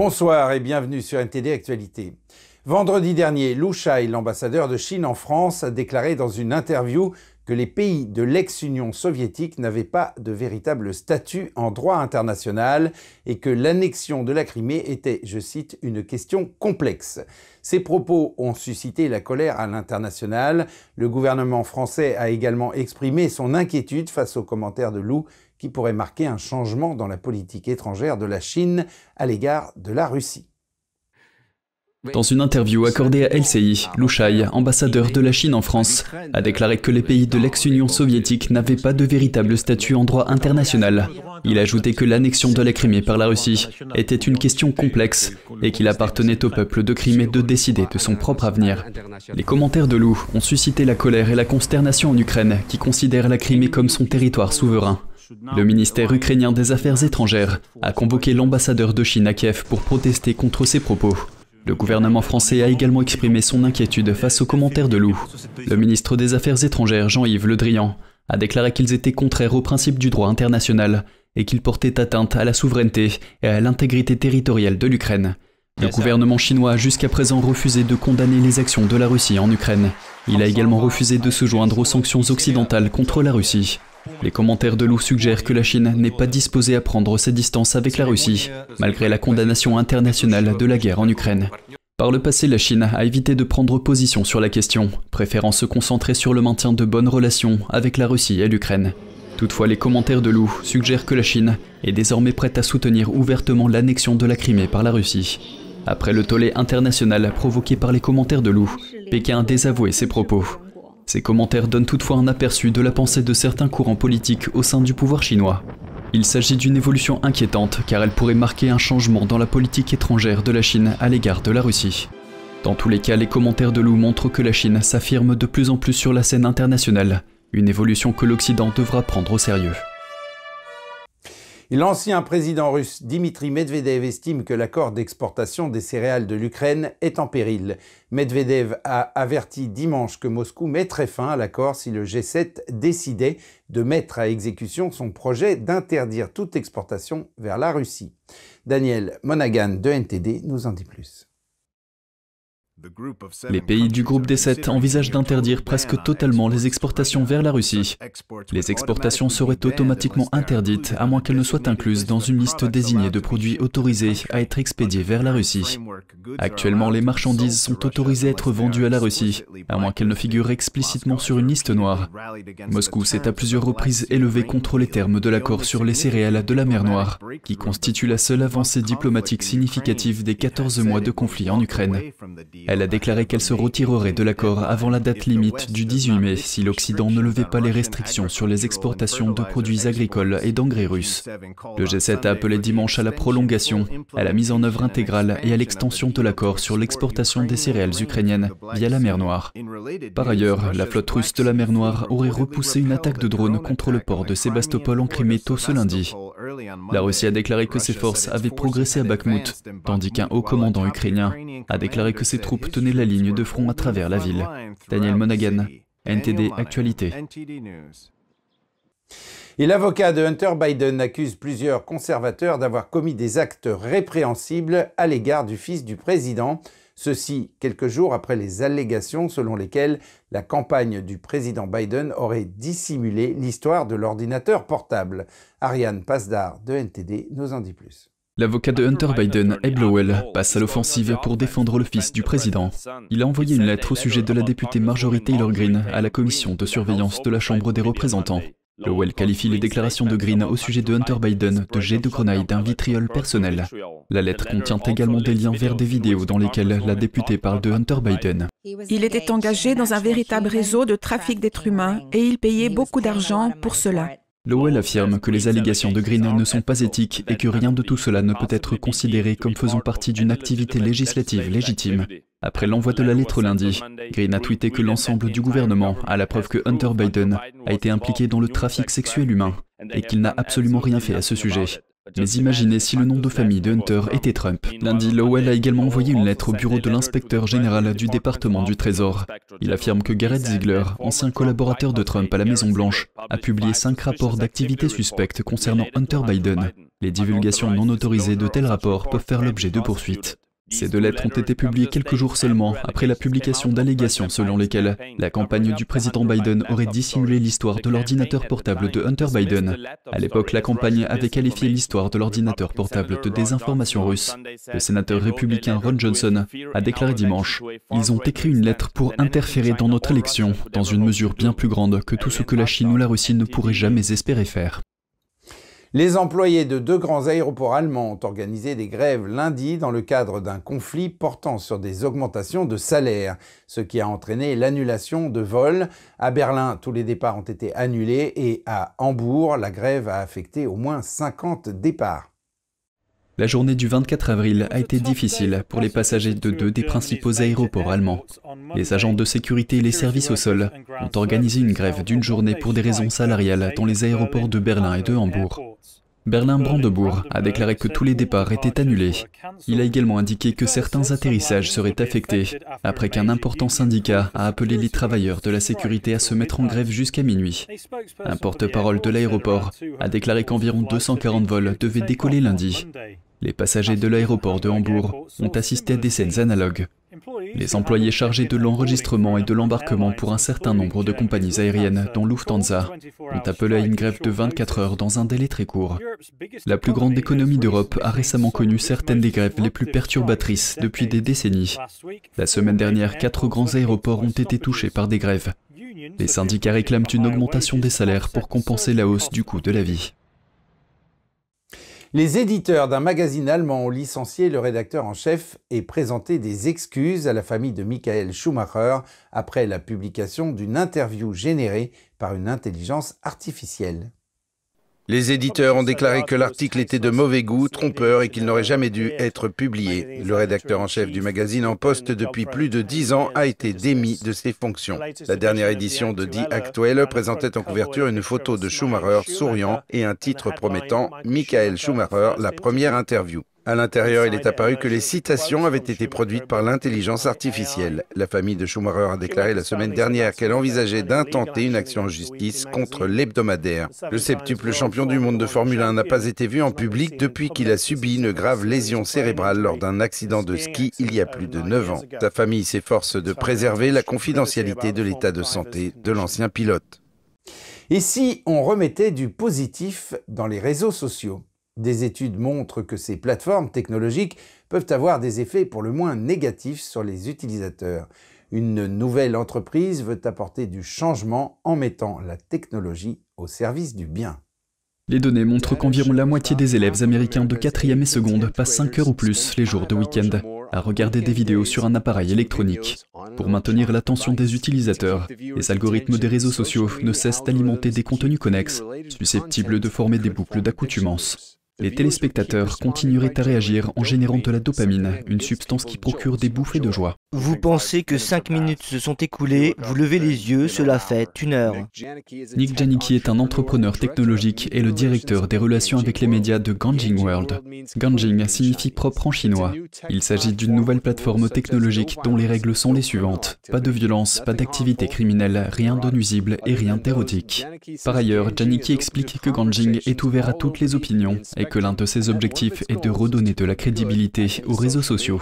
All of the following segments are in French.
Bonsoir et bienvenue sur NTD Actualité. Vendredi dernier, Lou Shai, l'ambassadeur de Chine en France, a déclaré dans une interview que les pays de l'ex-Union soviétique n'avaient pas de véritable statut en droit international et que l'annexion de la Crimée était, je cite, une question complexe. Ces propos ont suscité la colère à l'international. Le gouvernement français a également exprimé son inquiétude face aux commentaires de Lou qui pourraient marquer un changement dans la politique étrangère de la Chine à l'égard de la Russie. Dans une interview accordée à LCI, Lou Shai, ambassadeur de la Chine en France, a déclaré que les pays de l'ex-Union soviétique n'avaient pas de véritable statut en droit international. Il a ajouté que l'annexion de la Crimée par la Russie était une question complexe et qu'il appartenait au peuple de Crimée de décider de son propre avenir. Les commentaires de Lou ont suscité la colère et la consternation en Ukraine, qui considère la Crimée comme son territoire souverain. Le ministère ukrainien des Affaires étrangères a convoqué l'ambassadeur de Chine à Kiev pour protester contre ces propos. Le gouvernement français a également exprimé son inquiétude face aux commentaires de Lou. Le ministre des Affaires étrangères, Jean-Yves Le Drian, a déclaré qu'ils étaient contraires aux principes du droit international et qu'ils portaient atteinte à la souveraineté et à l'intégrité territoriale de l'Ukraine. Le gouvernement chinois a jusqu'à présent refusé de condamner les actions de la Russie en Ukraine. Il a également refusé de se joindre aux sanctions occidentales contre la Russie. Les commentaires de Lou suggèrent que la Chine n'est pas disposée à prendre ses distances avec la Russie, malgré la condamnation internationale de la guerre en Ukraine. Par le passé, la Chine a évité de prendre position sur la question, préférant se concentrer sur le maintien de bonnes relations avec la Russie et l'Ukraine. Toutefois, les commentaires de Lou suggèrent que la Chine est désormais prête à soutenir ouvertement l'annexion de la Crimée par la Russie. Après le tollé international provoqué par les commentaires de Lou, Pékin a désavoué ses propos. Ces commentaires donnent toutefois un aperçu de la pensée de certains courants politiques au sein du pouvoir chinois. Il s'agit d'une évolution inquiétante car elle pourrait marquer un changement dans la politique étrangère de la Chine à l'égard de la Russie. Dans tous les cas, les commentaires de Lou montrent que la Chine s'affirme de plus en plus sur la scène internationale, une évolution que l'Occident devra prendre au sérieux. L'ancien président russe Dimitri Medvedev estime que l'accord d'exportation des céréales de l'Ukraine est en péril. Medvedev a averti dimanche que Moscou mettrait fin à l'accord si le G7 décidait de mettre à exécution son projet d'interdire toute exportation vers la Russie. Daniel Monaghan de NTD nous en dit plus. Les pays du groupe des sept envisagent d'interdire presque totalement les exportations vers la Russie. Les exportations seraient automatiquement interdites à moins qu'elles ne soient incluses dans une liste désignée de produits autorisés à être expédiés vers la Russie. Actuellement, les marchandises sont autorisées à être vendues à la Russie, à moins qu'elles ne figurent explicitement sur une liste noire. Moscou s'est à plusieurs reprises élevé contre les termes de l'accord sur les céréales de la mer Noire, qui constitue la seule avancée diplomatique significative des 14 mois de conflit en Ukraine. Elle a déclaré qu'elle se retirerait de l'accord avant la date limite du 18 mai si l'Occident ne levait pas les restrictions sur les exportations de produits agricoles et d'engrais russes. Le G7 a appelé dimanche à la prolongation, à la mise en œuvre intégrale et à l'extension de l'accord sur l'exportation des céréales ukrainiennes via la mer Noire. Par ailleurs, la flotte russe de la mer Noire aurait repoussé une attaque de drones contre le port de Sébastopol en Crimée tôt ce lundi. La Russie a déclaré que ses forces avaient progressé à Bakhmut, tandis qu'un haut commandant ukrainien a déclaré que ses troupes tenaient la ligne de front à travers la ville. Daniel Monaghan, NTD Actualité. Et l'avocat de Hunter Biden accuse plusieurs conservateurs d'avoir commis des actes répréhensibles à l'égard du fils du président. Ceci quelques jours après les allégations selon lesquelles la campagne du président Biden aurait dissimulé l'histoire de l'ordinateur portable. Ariane Pasdar de NTD nous en dit plus. L'avocat de Hunter Biden, Ed Lowell, passe à l'offensive pour défendre le fils du président. Il a envoyé une lettre au sujet de la députée Marjorie Taylor Greene à la commission de surveillance de la Chambre des représentants. Lowell qualifie les déclarations de Green au sujet de Hunter Biden de jet de grenaille d'un vitriol personnel. La lettre contient également des liens vers des vidéos dans lesquelles la députée parle de Hunter Biden. Il était engagé dans un véritable réseau de trafic d'êtres humains et il payait beaucoup d'argent pour cela. Lowell affirme que les allégations de Green ne sont pas éthiques et que rien de tout cela ne peut être considéré comme faisant partie d'une activité législative légitime. Après l'envoi de la lettre lundi, Green a tweeté que l'ensemble du gouvernement a la preuve que Hunter Biden a été impliqué dans le trafic sexuel humain et qu'il n'a absolument rien fait à ce sujet. Mais imaginez si le nom de famille de Hunter était Trump. Lundi, Lowell a également envoyé une lettre au bureau de l'inspecteur général du département du Trésor. Il affirme que Garrett Ziegler, ancien collaborateur de Trump à la Maison-Blanche, a publié cinq rapports d'activités suspectes concernant Hunter Biden. Les divulgations non autorisées de tels rapports peuvent faire l'objet de poursuites. Ces deux lettres ont été publiées quelques jours seulement après la publication d'allégations selon lesquelles la campagne du président Biden aurait dissimulé l'histoire de l'ordinateur portable de Hunter Biden. À l'époque, la campagne avait qualifié l'histoire de l'ordinateur portable de désinformation russe. Le sénateur républicain Ron Johnson a déclaré dimanche Ils ont écrit une lettre pour interférer dans notre élection, dans une mesure bien plus grande que tout ce que la Chine ou la Russie ne pourraient jamais espérer faire. Les employés de deux grands aéroports allemands ont organisé des grèves lundi dans le cadre d'un conflit portant sur des augmentations de salaire, ce qui a entraîné l'annulation de vols. À Berlin, tous les départs ont été annulés et à Hambourg, la grève a affecté au moins 50 départs. La journée du 24 avril a été difficile pour les passagers de deux des principaux aéroports allemands. Les agents de sécurité et les services au sol ont organisé une grève d'une journée pour des raisons salariales dans les aéroports de Berlin et de Hambourg. Berlin-Brandebourg a déclaré que tous les départs étaient annulés. Il a également indiqué que certains atterrissages seraient affectés après qu'un important syndicat a appelé les travailleurs de la sécurité à se mettre en grève jusqu'à minuit. Un porte-parole de l'aéroport a déclaré qu'environ 240 vols devaient décoller lundi. Les passagers de l'aéroport de Hambourg ont assisté à des scènes analogues. Les employés chargés de l'enregistrement et de l'embarquement pour un certain nombre de compagnies aériennes, dont Lufthansa, ont appelé à une grève de 24 heures dans un délai très court. La plus grande économie d'Europe a récemment connu certaines des grèves les plus perturbatrices depuis des décennies. La semaine dernière, quatre grands aéroports ont été touchés par des grèves. Les syndicats réclament une augmentation des salaires pour compenser la hausse du coût de la vie. Les éditeurs d'un magazine allemand ont licencié le rédacteur en chef et présenté des excuses à la famille de Michael Schumacher après la publication d'une interview générée par une intelligence artificielle. Les éditeurs ont déclaré que l'article était de mauvais goût, trompeur et qu'il n'aurait jamais dû être publié. Le rédacteur en chef du magazine en poste depuis plus de dix ans a été démis de ses fonctions. La dernière édition de Die Actuelle présentait en couverture une photo de Schumacher souriant et un titre promettant Michael Schumacher, la première interview. À l'intérieur, il est apparu que les citations avaient été produites par l'intelligence artificielle. La famille de Schumacher a déclaré la semaine dernière qu'elle envisageait d'intenter une action en justice contre l'hebdomadaire. Le septuple champion du monde de Formule 1 n'a pas été vu en public depuis qu'il a subi une grave lésion cérébrale lors d'un accident de ski il y a plus de 9 ans. Sa famille s'efforce de préserver la confidentialité de l'état de santé de l'ancien pilote. Et si on remettait du positif dans les réseaux sociaux? Des études montrent que ces plateformes technologiques peuvent avoir des effets pour le moins négatifs sur les utilisateurs. Une nouvelle entreprise veut apporter du changement en mettant la technologie au service du bien. Les données montrent qu'environ la moitié des élèves américains de 4e et seconde passent 5 heures ou plus les jours de week-end à regarder des vidéos sur un appareil électronique. Pour maintenir l'attention des utilisateurs, les algorithmes des réseaux sociaux ne cessent d'alimenter des contenus connexes, susceptibles de former des boucles d'accoutumance. Les téléspectateurs continueraient à réagir en générant de la dopamine, une substance qui procure des bouffées de joie. Vous pensez que 5 minutes se sont écoulées, vous levez les yeux, cela fait une heure. Nick Janicki est un entrepreneur technologique et le directeur des relations avec les médias de Ganjing World. Ganjing signifie propre en chinois. Il s'agit d'une nouvelle plateforme technologique dont les règles sont les suivantes. Pas de violence, pas d'activité criminelle, rien de nuisible et rien d'érotique. Par ailleurs, Janicki explique que Ganjing est ouvert à toutes les opinions et que l'un de ses objectifs est de redonner de la crédibilité aux réseaux sociaux.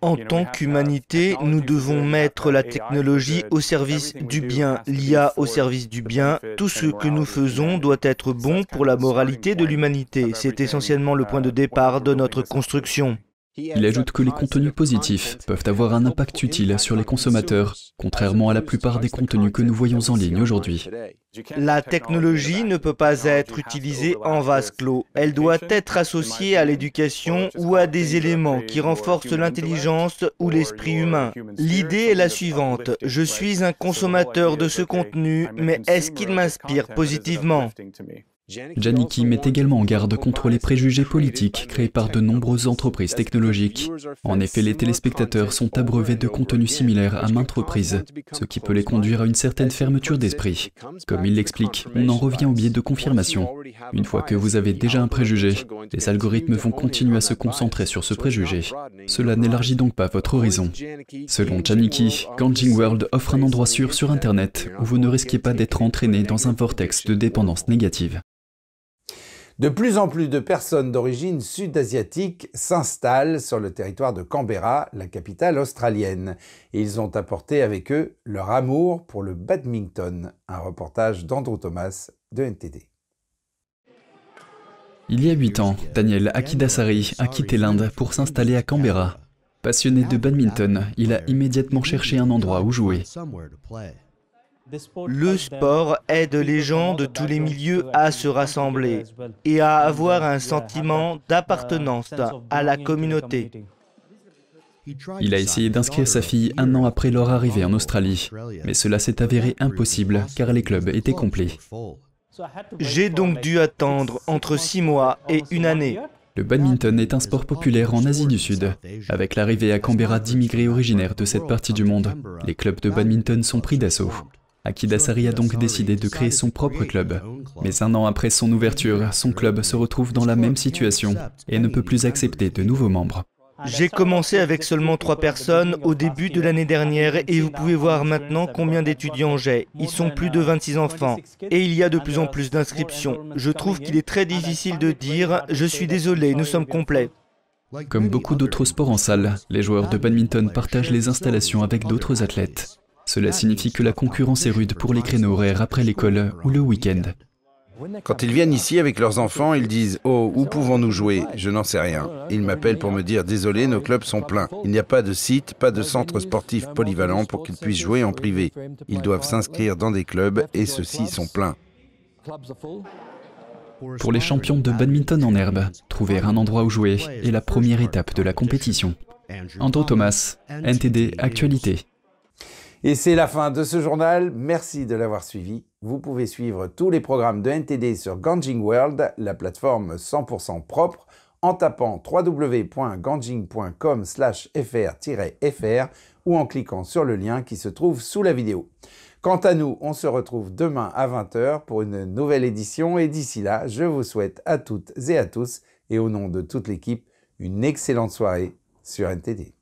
En tant qu'humanité, nous devons mettre la technologie au service du bien, l'IA au service du bien. Tout ce que nous faisons doit être bon pour la moralité de l'humanité. C'est essentiellement le point de départ de notre construction. Il ajoute que les contenus positifs peuvent avoir un impact utile sur les consommateurs, contrairement à la plupart des contenus que nous voyons en ligne aujourd'hui. La technologie ne peut pas être utilisée en vase clos. Elle doit être associée à l'éducation ou à des éléments qui renforcent l'intelligence ou l'esprit humain. L'idée est la suivante. Je suis un consommateur de ce contenu, mais est-ce qu'il m'inspire positivement? Janicki met également en garde contre les préjugés politiques créés par de nombreuses entreprises technologiques. En effet, les téléspectateurs sont abreuvés de contenus similaires à maintes reprises, ce qui peut les conduire à une certaine fermeture d'esprit. Comme il l'explique, on en revient au biais de confirmation. Une fois que vous avez déjà un préjugé, les algorithmes vont continuer à se concentrer sur ce préjugé. Cela n'élargit donc pas votre horizon. Selon Janicki, Ganjing World offre un endroit sûr sur Internet où vous ne risquez pas d'être entraîné dans un vortex de dépendance négative. De plus en plus de personnes d'origine sud-asiatique s'installent sur le territoire de Canberra, la capitale australienne, et ils ont apporté avec eux leur amour pour le badminton. Un reportage d'Andrew Thomas de NTD. Il y a huit ans, Daniel Akidasari a quitté l'Inde pour s'installer à Canberra. Passionné de badminton, il a immédiatement cherché un endroit où jouer. Le sport aide les gens de tous les milieux à se rassembler et à avoir un sentiment d'appartenance à la communauté. Il a essayé d'inscrire sa fille un an après leur arrivée en Australie, mais cela s'est avéré impossible car les clubs étaient complets. J'ai donc dû attendre entre six mois et une année. Le badminton est un sport populaire en Asie du Sud. Avec l'arrivée à Canberra d'immigrés originaires de cette partie du monde, les clubs de badminton sont pris d'assaut. Akida Sari a donc décidé de créer son propre club. Mais un an après son ouverture, son club se retrouve dans la même situation et ne peut plus accepter de nouveaux membres. J'ai commencé avec seulement trois personnes au début de l'année dernière et vous pouvez voir maintenant combien d'étudiants j'ai. Ils sont plus de 26 enfants et il y a de plus en plus d'inscriptions. Je trouve qu'il est très difficile de dire « je suis désolé, nous sommes complets ». Comme beaucoup d'autres sports en salle, les joueurs de badminton partagent les installations avec d'autres athlètes. Cela signifie que la concurrence est rude pour les créneaux horaires après l'école ou le week-end. Quand ils viennent ici avec leurs enfants, ils disent Oh, où pouvons-nous jouer Je n'en sais rien. Ils m'appellent pour me dire Désolé, nos clubs sont pleins. Il n'y a pas de site, pas de centre sportif polyvalent pour qu'ils puissent jouer en privé. Ils doivent s'inscrire dans des clubs et ceux-ci sont pleins. Pour les champions de badminton en herbe, trouver un endroit où jouer est la première étape de la compétition. Andrew Thomas, NTD Actualité. Et c'est la fin de ce journal. Merci de l'avoir suivi. Vous pouvez suivre tous les programmes de NTD sur Ganjing World, la plateforme 100% propre, en tapant www.ganjing.com/fr-fr ou en cliquant sur le lien qui se trouve sous la vidéo. Quant à nous, on se retrouve demain à 20h pour une nouvelle édition et d'ici là, je vous souhaite à toutes et à tous et au nom de toute l'équipe une excellente soirée sur NTD.